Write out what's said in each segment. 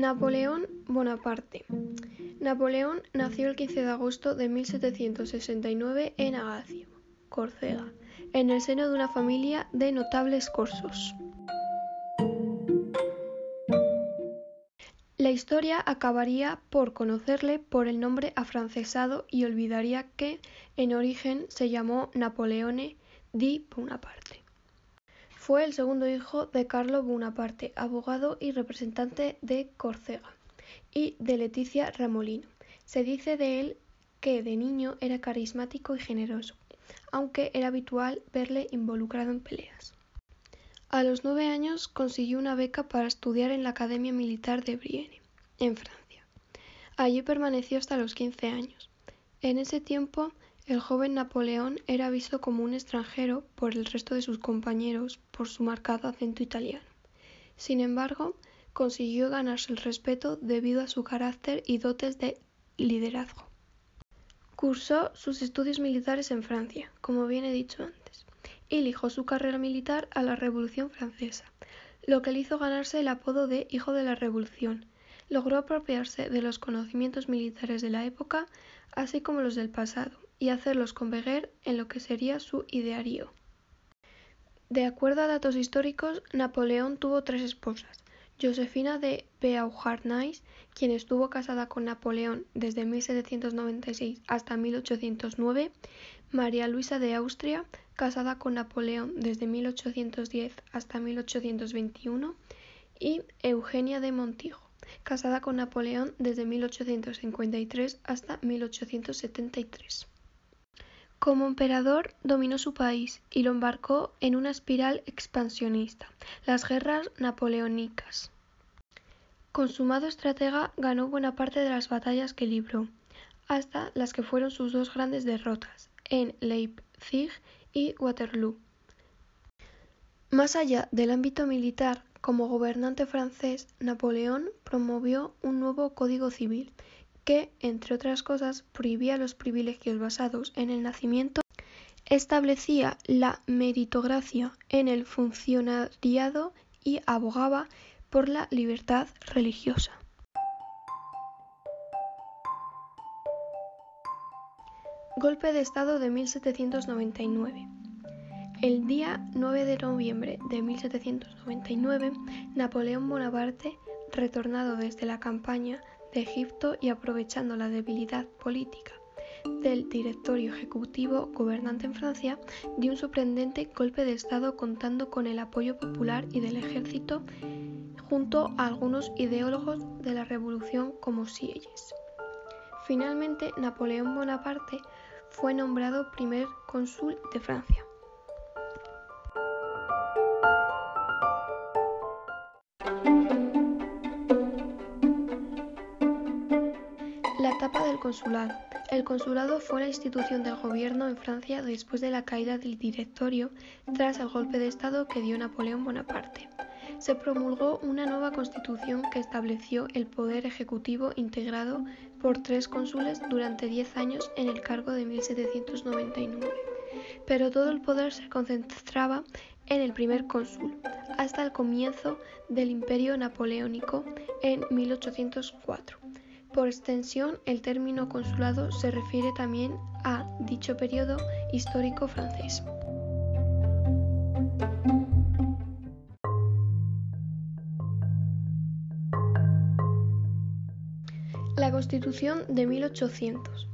Napoleón Bonaparte. Napoleón nació el 15 de agosto de 1769 en Agacio, Córcega, en el seno de una familia de notables corsos. La historia acabaría por conocerle por el nombre afrancesado y olvidaría que en origen se llamó Napoleone di Bonaparte. Fue el segundo hijo de Carlo Bonaparte, abogado y representante de Córcega, y de Leticia Ramolino. Se dice de él que de niño era carismático y generoso, aunque era habitual verle involucrado en peleas. A los nueve años consiguió una beca para estudiar en la Academia Militar de Brienne, en Francia. Allí permaneció hasta los quince años. En ese tiempo el joven Napoleón era visto como un extranjero por el resto de sus compañeros por su marcado acento italiano. Sin embargo, consiguió ganarse el respeto debido a su carácter y dotes de liderazgo. Cursó sus estudios militares en Francia, como bien he dicho antes, y ligó su carrera militar a la Revolución Francesa, lo que le hizo ganarse el apodo de Hijo de la Revolución. Logró apropiarse de los conocimientos militares de la época, así como los del pasado, y hacerlos converger en lo que sería su ideario. De acuerdo a datos históricos, Napoleón tuvo tres esposas. Josefina de Beauharnais, quien estuvo casada con Napoleón desde 1796 hasta 1809, María Luisa de Austria, casada con Napoleón desde 1810 hasta 1821, y Eugenia de Montijo, casada con Napoleón desde 1853 hasta 1873. Como emperador dominó su país y lo embarcó en una espiral expansionista, las guerras napoleónicas. Consumado estratega, ganó buena parte de las batallas que libró, hasta las que fueron sus dos grandes derrotas, en Leipzig y Waterloo. Más allá del ámbito militar, como gobernante francés, Napoleón promovió un nuevo código civil que, entre otras cosas, prohibía los privilegios basados en el nacimiento, establecía la meritocracia en el funcionariado y abogaba por la libertad religiosa. Golpe de Estado de 1799. El día 9 de noviembre de 1799, Napoleón Bonaparte, retornado desde la campaña de Egipto y aprovechando la debilidad política del directorio ejecutivo gobernante en Francia, dio un sorprendente golpe de Estado contando con el apoyo popular y del ejército junto a algunos ideólogos de la revolución como Sieyes. Finalmente, Napoleón Bonaparte fue nombrado primer cónsul de Francia. El consulado fue la institución del gobierno en Francia después de la caída del directorio tras el golpe de Estado que dio Napoleón Bonaparte. Se promulgó una nueva constitución que estableció el poder ejecutivo integrado por tres cónsules durante diez años en el cargo de 1799. Pero todo el poder se concentraba en el primer cónsul, hasta el comienzo del imperio napoleónico en 1804. Por extensión, el término consulado se refiere también a dicho periodo histórico francés. La Constitución de 1800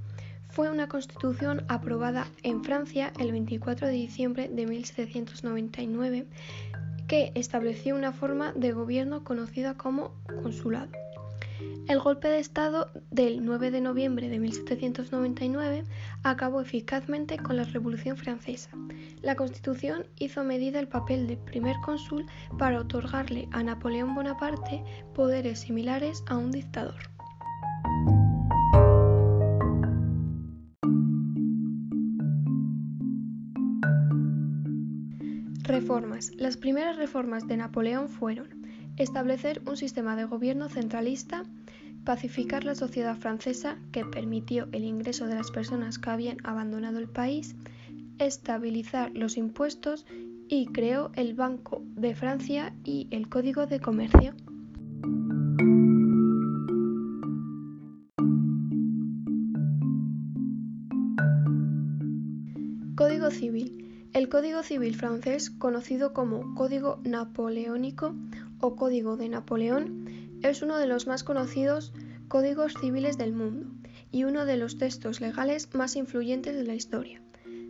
fue una constitución aprobada en Francia el 24 de diciembre de 1799 que estableció una forma de gobierno conocida como consulado. El golpe de Estado del 9 de noviembre de 1799 acabó eficazmente con la Revolución Francesa. La Constitución hizo medida el papel de primer cónsul para otorgarle a Napoleón Bonaparte poderes similares a un dictador. Reformas. Las primeras reformas de Napoleón fueron establecer un sistema de gobierno centralista, pacificar la sociedad francesa que permitió el ingreso de las personas que habían abandonado el país, estabilizar los impuestos y creó el Banco de Francia y el Código de Comercio. Código Civil. El Código Civil francés, conocido como Código Napoleónico o Código de Napoleón, es uno de los más conocidos códigos civiles del mundo y uno de los textos legales más influyentes de la historia.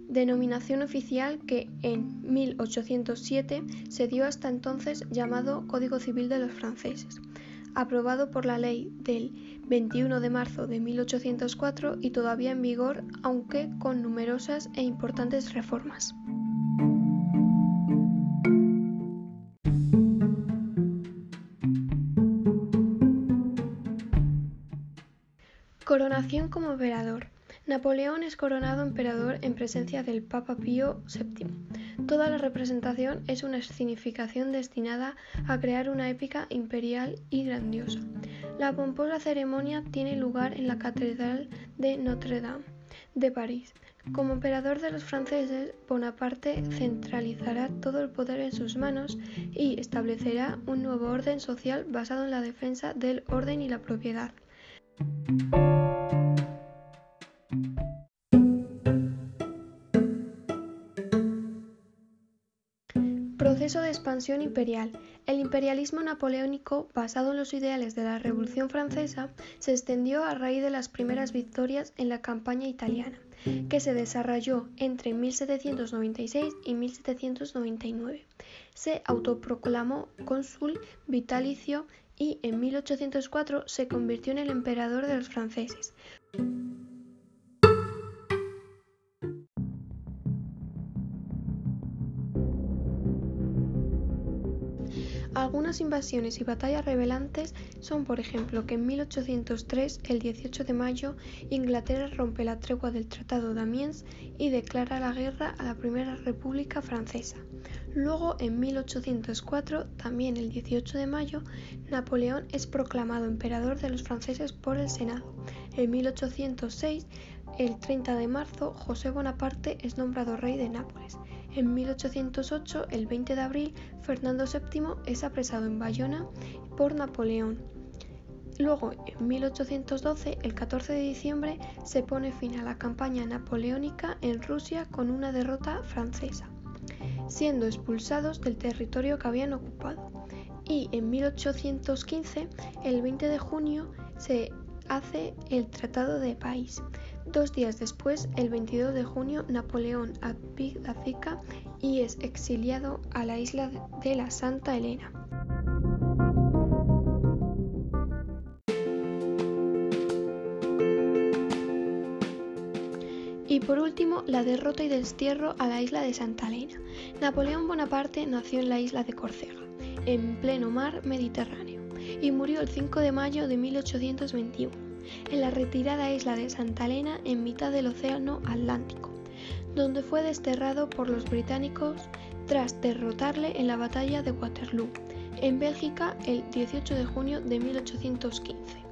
Denominación oficial que en 1807 se dio hasta entonces llamado Código Civil de los franceses, aprobado por la ley del 21 de marzo de 1804 y todavía en vigor, aunque con numerosas e importantes reformas. Coronación como emperador. Napoleón es coronado emperador en presencia del Papa Pío VII. Toda la representación es una escenificación destinada a crear una épica imperial y grandiosa. La pomposa ceremonia tiene lugar en la Catedral de Notre-Dame de París. Como emperador de los franceses, Bonaparte centralizará todo el poder en sus manos y establecerá un nuevo orden social basado en la defensa del orden y la propiedad. Proceso de expansión imperial. El imperialismo napoleónico, basado en los ideales de la Revolución Francesa, se extendió a raíz de las primeras victorias en la campaña italiana, que se desarrolló entre 1796 y 1799. Se autoproclamó cónsul vitalicio y en 1804 se convirtió en el emperador de los franceses. Algunas invasiones y batallas revelantes son, por ejemplo, que en 1803, el 18 de mayo, Inglaterra rompe la tregua del Tratado de Amiens y declara la guerra a la Primera República Francesa. Luego, en 1804, también el 18 de mayo, Napoleón es proclamado emperador de los franceses por el Senado. En 1806, el 30 de marzo, José Bonaparte es nombrado rey de Nápoles. En 1808, el 20 de abril, Fernando VII es apresado en Bayona por Napoleón. Luego, en 1812, el 14 de diciembre, se pone fin a la campaña napoleónica en Rusia con una derrota francesa, siendo expulsados del territorio que habían ocupado. Y en 1815, el 20 de junio, se hace el Tratado de País. Dos días después, el 22 de junio, Napoleón abdica y es exiliado a la isla de la Santa Elena. Y por último, la derrota y destierro a la isla de Santa Elena. Napoleón Bonaparte nació en la isla de Córcega, en pleno mar Mediterráneo, y murió el 5 de mayo de 1821 en la retirada isla de Santa Elena en mitad del Océano Atlántico, donde fue desterrado por los británicos tras derrotarle en la batalla de Waterloo, en Bélgica el 18 de junio de 1815.